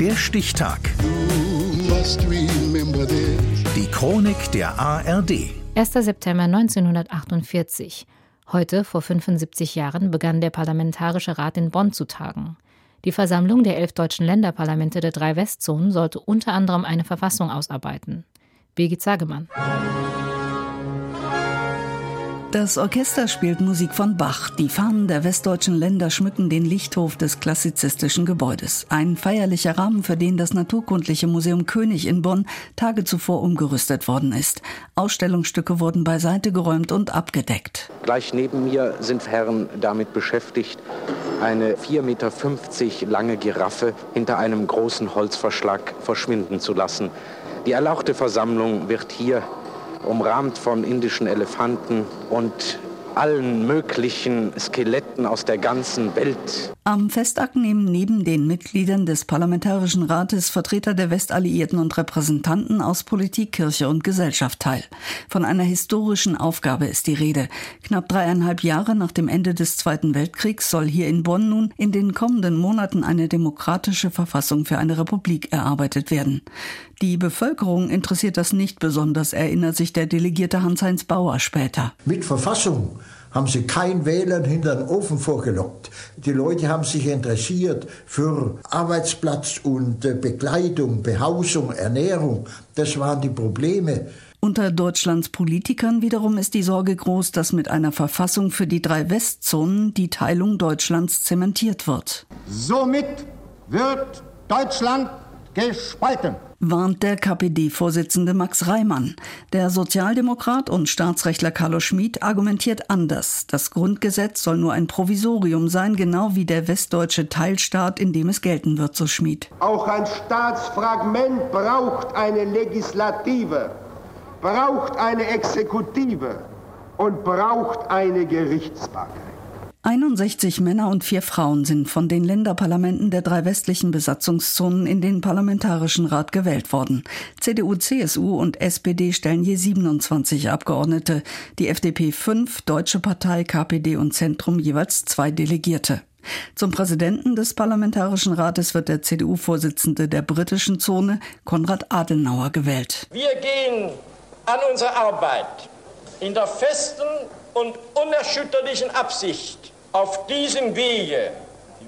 Der Stichtag. Die Chronik der ARD. 1. September 1948. Heute, vor 75 Jahren, begann der Parlamentarische Rat in Bonn zu tagen. Die Versammlung der elf deutschen Länderparlamente der drei Westzonen sollte unter anderem eine Verfassung ausarbeiten. Birgit Zagemann. Das Orchester spielt Musik von Bach. Die Fahnen der westdeutschen Länder schmücken den Lichthof des klassizistischen Gebäudes. Ein feierlicher Rahmen, für den das Naturkundliche Museum König in Bonn Tage zuvor umgerüstet worden ist. Ausstellungsstücke wurden beiseite geräumt und abgedeckt. Gleich neben mir sind Herren damit beschäftigt, eine 4,50 Meter lange Giraffe hinter einem großen Holzverschlag verschwinden zu lassen. Die erlauchte Versammlung wird hier umrahmt von indischen Elefanten und allen möglichen Skeletten aus der ganzen Welt. Am Festakt nehmen neben den Mitgliedern des Parlamentarischen Rates Vertreter der Westalliierten und Repräsentanten aus Politik, Kirche und Gesellschaft teil. Von einer historischen Aufgabe ist die Rede. Knapp dreieinhalb Jahre nach dem Ende des Zweiten Weltkriegs soll hier in Bonn nun in den kommenden Monaten eine demokratische Verfassung für eine Republik erarbeitet werden. Die Bevölkerung interessiert das nicht besonders, erinnert sich der Delegierte Hans-Heinz Bauer später. Mit Verfassung haben sie kein Wählern hinter den Ofen vorgelockt. Die Leute haben sich interessiert für Arbeitsplatz und äh, Bekleidung, Behausung, Ernährung. Das waren die Probleme. Unter Deutschlands Politikern wiederum ist die Sorge groß, dass mit einer Verfassung für die drei Westzonen die Teilung Deutschlands zementiert wird. Somit wird Deutschland gespalten warnt der KPD-Vorsitzende Max Reimann. Der Sozialdemokrat und Staatsrechtler Carlo Schmid argumentiert anders. Das Grundgesetz soll nur ein Provisorium sein, genau wie der westdeutsche Teilstaat, in dem es gelten wird, so Schmid. Auch ein Staatsfragment braucht eine Legislative, braucht eine Exekutive und braucht eine Gerichtsbarkeit. 61 Männer und vier Frauen sind von den Länderparlamenten der drei westlichen Besatzungszonen in den Parlamentarischen Rat gewählt worden. CDU, CSU und SPD stellen je 27 Abgeordnete, die FDP fünf, Deutsche Partei, KPD und Zentrum jeweils zwei Delegierte. Zum Präsidenten des Parlamentarischen Rates wird der CDU-Vorsitzende der britischen Zone, Konrad Adenauer, gewählt. Wir gehen an unsere Arbeit in der festen und unerschütterlichen Absicht, auf diesem Wege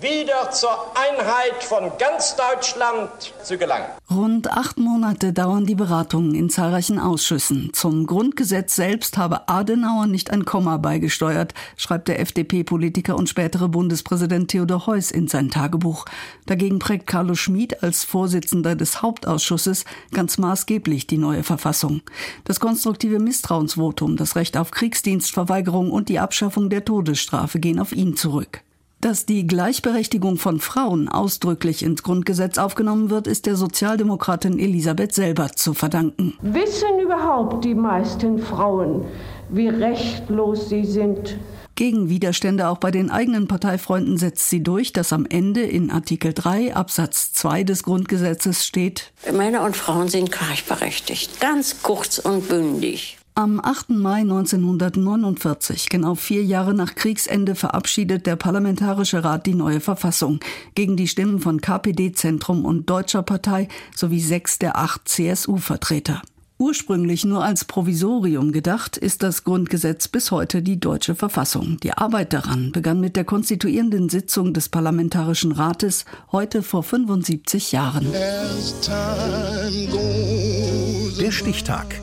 wieder zur Einheit von ganz Deutschland zu gelangen. Rund acht Monate dauern die Beratungen in zahlreichen Ausschüssen. Zum Grundgesetz selbst habe Adenauer nicht ein Komma beigesteuert, schreibt der FDP-Politiker und spätere Bundespräsident Theodor Heuss in sein Tagebuch. Dagegen prägt Carlo Schmid als Vorsitzender des Hauptausschusses ganz maßgeblich die neue Verfassung. Das konstruktive Misstrauensvotum, das Recht auf Kriegsdienstverweigerung und die Abschaffung der Todesstrafe gehen auf ihn zurück. Dass die Gleichberechtigung von Frauen ausdrücklich ins Grundgesetz aufgenommen wird, ist der Sozialdemokratin Elisabeth selber zu verdanken. Wissen überhaupt die meisten Frauen, wie rechtlos sie sind? Gegen Widerstände auch bei den eigenen Parteifreunden setzt sie durch, dass am Ende in Artikel 3 Absatz 2 des Grundgesetzes steht Männer und Frauen sind gleichberechtigt, ganz kurz und bündig. Am 8. Mai 1949, genau vier Jahre nach Kriegsende, verabschiedet der Parlamentarische Rat die neue Verfassung gegen die Stimmen von KPD, Zentrum und Deutscher Partei sowie sechs der acht CSU-Vertreter. Ursprünglich nur als Provisorium gedacht, ist das Grundgesetz bis heute die deutsche Verfassung. Die Arbeit daran begann mit der konstituierenden Sitzung des Parlamentarischen Rates heute vor 75 Jahren. Der Stichtag